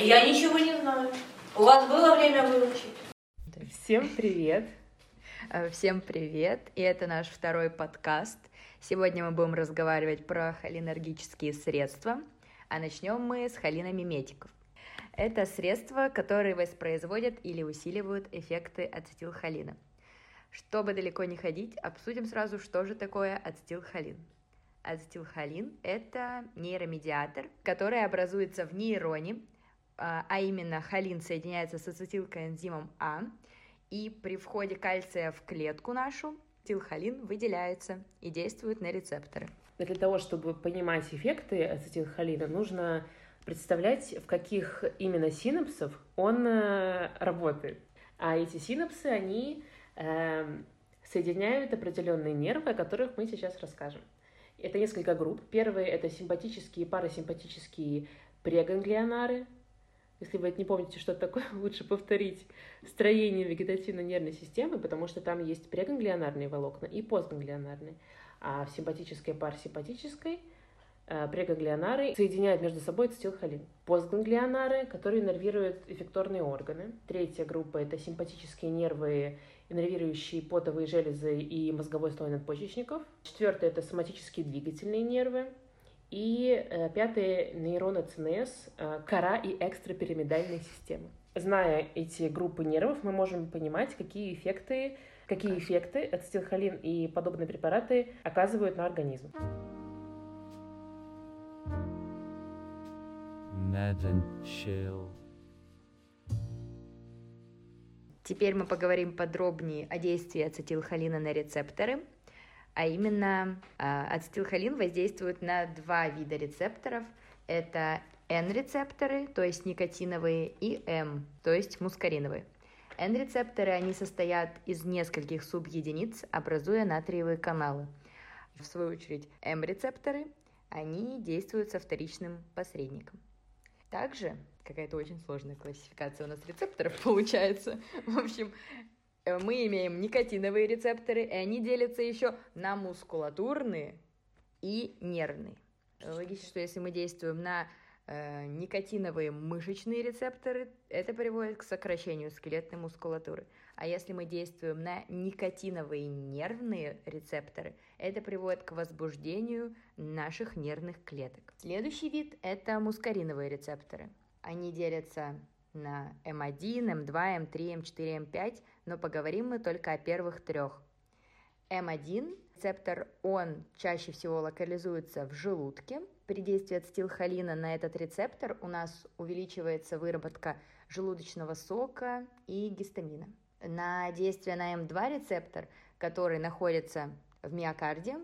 Я ничего не знаю. У вас было время выучить? Всем привет! Э, Всем привет! И это наш второй подкаст. Сегодня мы будем разговаривать про холинергические средства, а начнем мы с холиномиметиков. Это средства, которые воспроизводят или усиливают эффекты ацетилхолина. Чтобы далеко не ходить, обсудим сразу, что же такое ацетилхолин. Ацетилхолин – это нейромедиатор, который образуется в нейроне, а а именно холин соединяется с ацетилкоэнзимом А, и при входе кальция в клетку нашу ацетилхолин выделяется и действует на рецепторы. Для того, чтобы понимать эффекты ацетилхолина, нужно представлять, в каких именно синапсов он э, работает. А эти синапсы, они эм, соединяют определенные нервы, о которых мы сейчас расскажем. Это несколько групп. Первые — это симпатические и парасимпатические преганглионары. Если вы это не помните, что такое, лучше повторить строение вегетативной нервной системы, потому что там есть преганглионарные волокна и постганглионарные. А в симпатической парасимпатической э, преганглионары соединяют между собой ацетилхолин. Постганглионары, которые нервируют эффекторные органы. Третья группа — это симпатические нервы, иннервирующие потовые железы и мозговой слой надпочечников. Четвертое — это соматические двигательные нервы. И э, пятое — нейроны ЦНС, э, кора и экстрапирамидальные системы. Зная эти группы нервов, мы можем понимать, какие эффекты, какие эффекты ацетилхолин и подобные препараты оказывают на организм. Теперь мы поговорим подробнее о действии ацетилхолина на рецепторы, а именно а, ацетилхолин воздействует на два вида рецепторов. Это N-рецепторы, то есть никотиновые, и M, то есть мускариновые. N-рецепторы, они состоят из нескольких субъединиц, образуя натриевые каналы. В свою очередь, M-рецепторы, они действуют со вторичным посредником. Также какая-то очень сложная классификация у нас рецепторов получается. В общем, мы имеем никотиновые рецепторы, и они делятся еще на мускулатурные и нервные. Логично, что если мы действуем на э, никотиновые мышечные рецепторы, это приводит к сокращению скелетной мускулатуры. А если мы действуем на никотиновые нервные рецепторы, это приводит к возбуждению наших нервных клеток. Следующий вид – это мускариновые рецепторы. Они делятся на М1, М2, М3, М4, М5, но поговорим мы только о первых трех. М1 рецептор, он чаще всего локализуется в желудке. При действии ацетилхолина на этот рецептор у нас увеличивается выработка желудочного сока и гистамина. На действие на М2 рецептор, который находится в миокарде,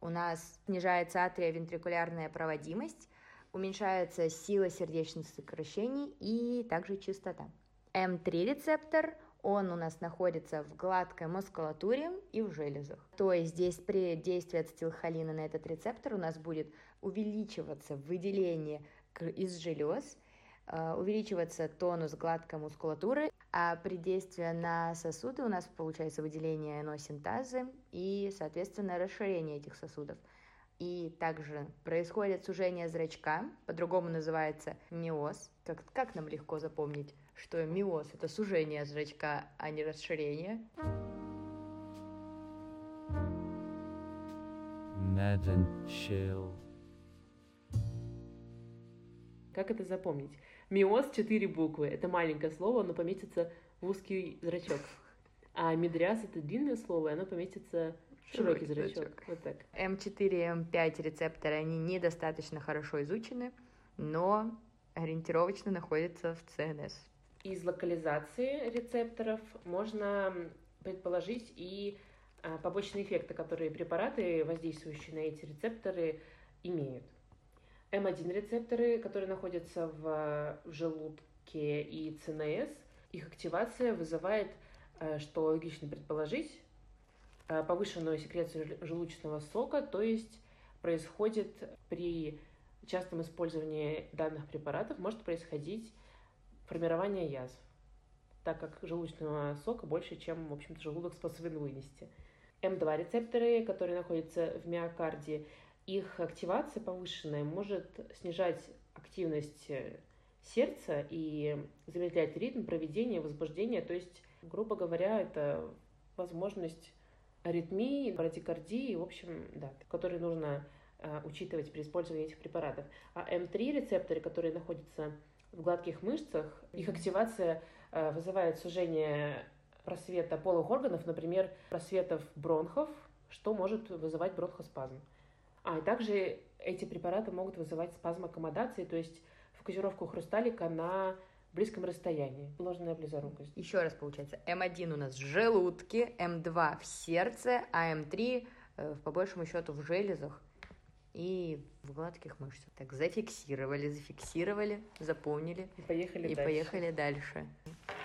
у нас снижается атриовентрикулярная проводимость, уменьшается сила сердечных сокращений и также частота. М3 рецептор, он у нас находится в гладкой мускулатуре и в железах. То есть здесь при действии ацетилхолина на этот рецептор у нас будет увеличиваться выделение из желез, э, увеличиваться тонус гладкой мускулатуры, а при действии на сосуды у нас получается выделение носинтазы и, соответственно, расширение этих сосудов. И также происходит сужение зрачка, по-другому называется миоз. Как, как нам легко запомнить, что миоз – это сужение зрачка, а не расширение? Chill. Как это запомнить? Миоз — четыре буквы. Это маленькое слово, оно поместится в узкий зрачок. А медриас — это длинное слово, и оно поместится в широкий, зрачок. Вот так. М4 и М5 рецепторы, они недостаточно хорошо изучены, но ориентировочно находятся в ЦНС. Из локализации рецепторов можно предположить и а, побочные эффекты, которые препараты, воздействующие на эти рецепторы, имеют. М1 рецепторы, которые находятся в, в желудке и ЦНС, их активация вызывает, э, что логично предположить, э, повышенную секрецию жел- желудочного сока, то есть происходит при частом использовании данных препаратов может происходить формирование язв, так как желудочного сока больше, чем, в общем-то, желудок способен вынести. М2 рецепторы, которые находятся в миокарде, их активация повышенная может снижать активность э, сердца и замедляет ритм проведения, возбуждения. То есть, грубо говоря, это возможность аритмии, брадикардии, в общем, да, которые нужно э, учитывать при использовании этих препаратов. А М3 рецепторы, которые находятся в гладких мышцах, их активация э, вызывает сужение просвета полых органов, например, просветов бронхов, что может вызывать бронхоспазм. А, и также эти препараты могут вызывать спазм аккомодации, то есть фокусировку хрусталика на близком расстоянии. Ложная близорукость. Еще раз получается, М1 у нас в желудке, М2 в сердце, а М3 э, в, по большему счету в железах и в гладких мышцах. Так, зафиксировали, зафиксировали, запомнили И поехали и дальше. поехали дальше.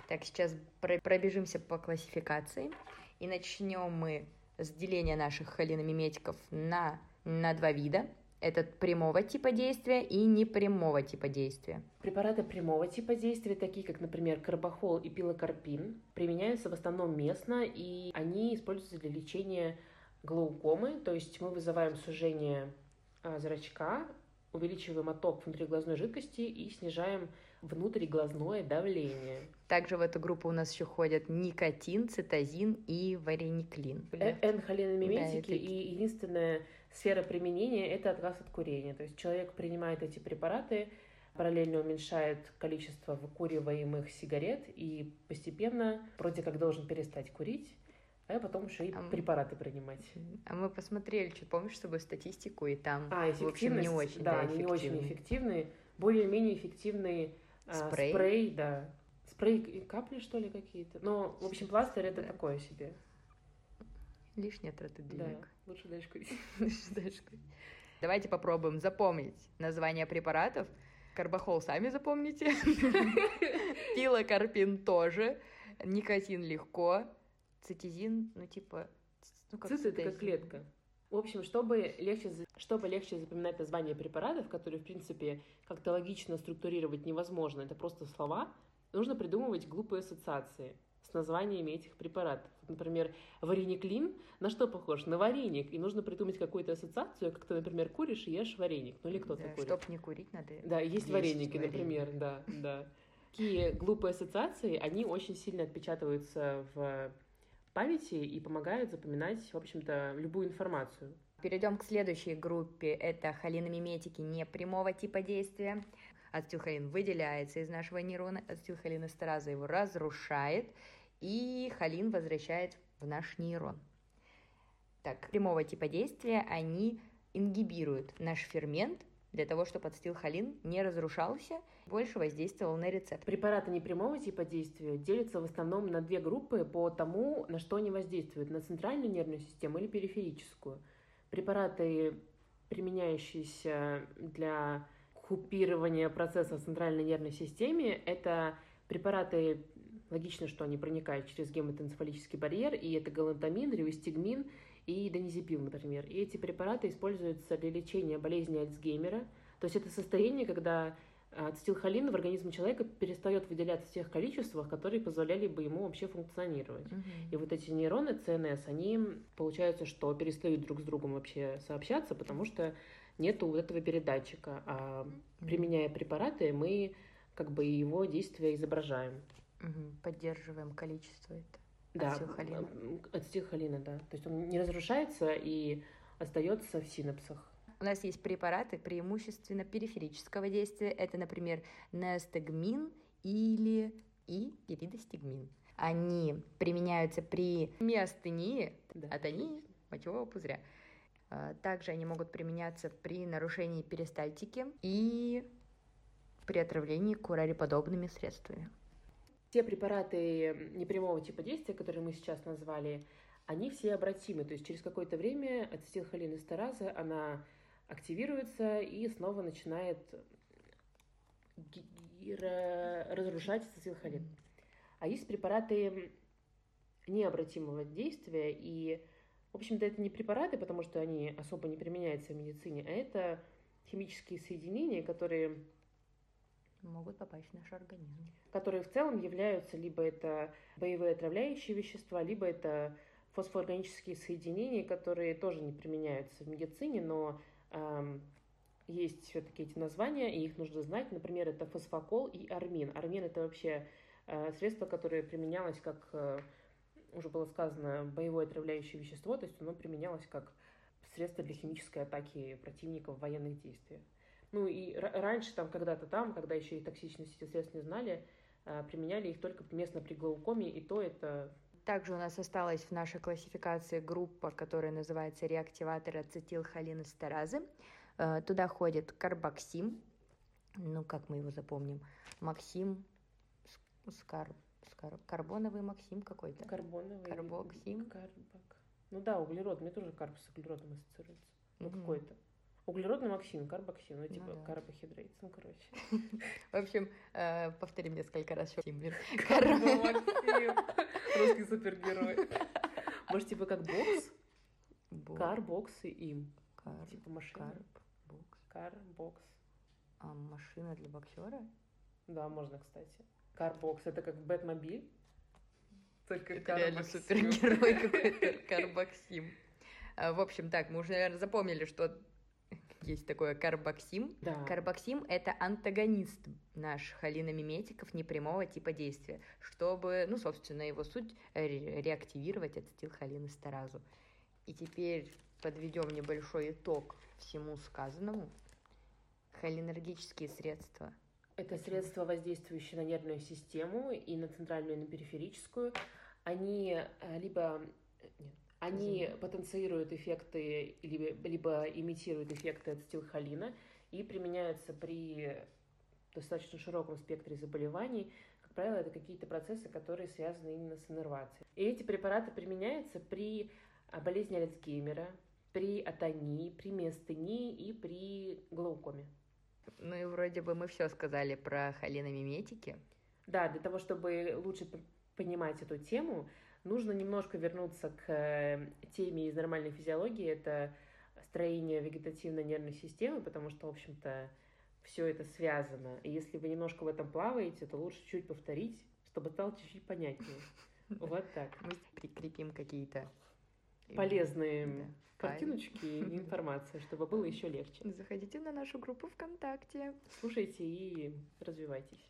Так, сейчас про- пробежимся по классификации. И начнем мы с деления наших холиномиметиков на, на два вида. Это прямого типа действия и непрямого типа действия. Препараты прямого типа действия, такие как, например, карбахол и пилокарпин, применяются в основном местно, и они используются для лечения глаукомы, то есть мы вызываем сужение а, зрачка, увеличиваем отток внутриглазной жидкости и снижаем внутриглазное давление. Также в эту группу у нас еще ходят никотин, цитозин и варениклин. Э, N-холиномиметики Да, это- и единственная сфера применения – это отказ от курения. То есть человек принимает эти препараты, параллельно уменьшает количество выкуриваемых сигарет и постепенно вроде как должен перестать курить, а потом еще и А препараты принимать. А мы посмотрели, чуть помнишь с тобой статистику, и там, А, в общем, не очень, да, да, они не очень эффективны. эффективные. Более-менее эффективный а, Спрей? спрей, да. Спрей и капли, что ли, какие-то. Но, в общем, пластырь это Да. такое себе. Лишняя трата Да, денег. лучше дальше курить. Знаешь, как. Давайте попробуем запомнить название препаратов. Карбахол сами запомните. Пилокарпин тоже. Никотин легко. Цитизин, ну типа... Ну, Цит это как клетка. В общем, чтобы легче, чтобы легче запоминать названия препаратов, которые, в принципе, как-то логично структурировать невозможно, это просто слова, нужно придумывать глупые ассоциации с названиями этих препаратов. Например, варениклин на что похож? На вареник. И нужно придумать какую-то ассоциацию, как ты, например, куришь и ешь вареник. Ну или кто-то Да, курит. Чтоб не курить, надо... Да, есть, есть вареники, вареник. например, да, да. Такие глупые ассоциации, они очень сильно отпечатываются в памяти и помогают запоминать, в общем-то, любую информацию. Перейдем к следующей группе. Это холиномиметики непрямого типа действия. Ацетилхолин выделяется из нашего нейрона, ацетилхолинэстераза его разрушает, и холин возвращает в наш нейрон. Так, прямого типа действия они ингибируют наш фермент для того, чтобы ацетилхолин не разрушался, больше воздействовал на рецептор. Препараты непрямого типа действия делятся в основном на две группы по тому, на что они воздействуют, на центральную нервную систему или периферическую. Препараты, применяющиеся для купирования процесса в центральной нервной системе, это препараты, логично, что они проникают через гематоэнцефалический барьер, и это галантамин, риустигмин и донизепил, например. И эти препараты используются для лечения болезни Альцгеймера. То есть это состояние, когда ацетилхолин в организме человека перестает выделяться в тех количествах, которые позволяли бы ему вообще функционировать. И вот эти нейроны ЦНС, они, получается, что перестают друг с другом вообще сообщаться, потому что нету вот этого передатчика. А применяя препараты, мы как бы его действия изображаем. Поддерживаем количество это. Да, Ацетилхолина. ацетилхолина, да. То есть он не разрушается и остается в синапсах. У нас есть препараты преимущественно периферического действия. Это, например, неостегмин или и пиридостигмин. Они применяются при миостении, Да. атонии мочевого пузыря. А, Также они могут применяться при нарушении перистальтики и при отравлении курариподобными средствами. Те препараты непрямого типа действия, которые мы сейчас назвали, они все обратимы. То есть через какое-то время ацетилхолинэстераза, она активируется и снова начинает разрушать ацетилхолин. А есть препараты необратимого действия, и, в общем-то, это не препараты, потому что они особо не применяются в медицине, а это химические соединения, которые Могут попасть в наш организм. которые в целом являются либо это боевые отравляющие вещества, либо это фосфоорганические соединения, которые тоже не применяются в медицине, но эм, есть все-таки эти названия, и их нужно знать. Например, это фосфокол и армин. Армин это вообще э, средство, которое применялось как, э, уже было сказано, боевое отравляющее вещество, то есть оно применялось как средство для химической атаки противника в военных действиях. Ну и раньше там когда-то там, когда еще и токсичность этих средств не знали, э, применяли их только местно при глаукоме, и то это Также у нас осталась в нашей классификации группа, которая называется реактиватор ацетилхолинестеразы. Э, Туда ходит карбоксим, ну как мы его запомним, Максим, скар, скар- карбоновый Максим какой-то. карбоновый. Карбоксим. Карбок. Ну да, углерод. Мне тоже карб с углеродом ассоциируется. Ну Мгм. какой-то. Углеродный максим, карбоксин, ну типа да. карбохидрат, ну короче. В общем, э, повторим несколько раз. Карбомаксим. Русский супергерой. Может, типа как бокс? Бо- Кар, бокс и им. кар- Типа машина. карб, бокс. Кар, бокс. А машина для боксера? Да, можно, кстати. Карбокс это как Бэтмобиль. Только Это реально супергерой какой-то, Карбоксим. В общем, так, мы уже, наверное, запомнили, что есть такое карбоксим. Да. Карбоксим — это антагонист наш холиномиметиков непрямого типа действия, чтобы, ну, собственно, его суть — ре- реактивировать ацетилхолинестеразу. И теперь подведем небольшой итог всему сказанному. Холинергические средства. Это средства, воздействующие на нервную систему и на центральную, и на периферическую. Они э, либо э, нет, они Извини. потенцируют эффекты, либо, либо имитируют эффекты ацетилхолина и применяются при достаточно широком спектре заболеваний. Как правило, это какие-то процессы, которые связаны именно с иннервацией. И эти препараты применяются при а, болезни Альцгеймера, при атонии, при миостении и при глаукоме. Ну и вроде бы мы все сказали про холиномиметики. Да, для того, чтобы лучше понимать эту тему, нужно немножко вернуться к э, теме из нормальной физиологии. Это строение вегетативной нервной системы, потому что, в общем-то, все это связано. И если вы немножко в этом плаваете, то лучше чуть повторить, чтобы стало чуть-чуть понятнее. Вот так. Мы прикрепим какие-то Полезные Да. картиночки и информация, чтобы было еще легче. Заходите на нашу группу ВКонтакте. Слушайте и развивайтесь.